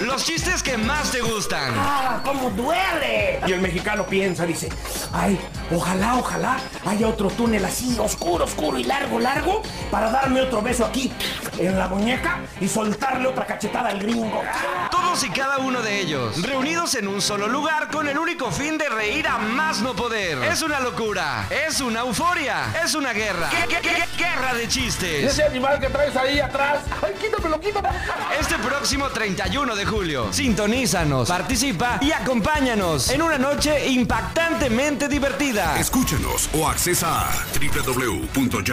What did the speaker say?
Los chistes que más te gustan. ¡Ah, cómo duele! Y el mexicano piensa, dice, ay, ojalá, ojalá haya otro túnel así, oscuro, oscuro y largo, largo, para darme otro beso aquí, en la muñeca, y soltarle otra cachetada al gringo. Todos y cada uno de ellos, reunidos en un solo lugar con el único fin de reír a más no poder. Es una locura, es una euforia, es una guerra. ¿Qué, qué, qué, guerra de chistes? Ese animal que traes ahí atrás, ay, quítamelo, quítamelo. Este próximo 31 de julio, sintonízanos, participa y acompáñanos en una noche impactantemente divertida. Escúchanos o accesa a www.ya.fm.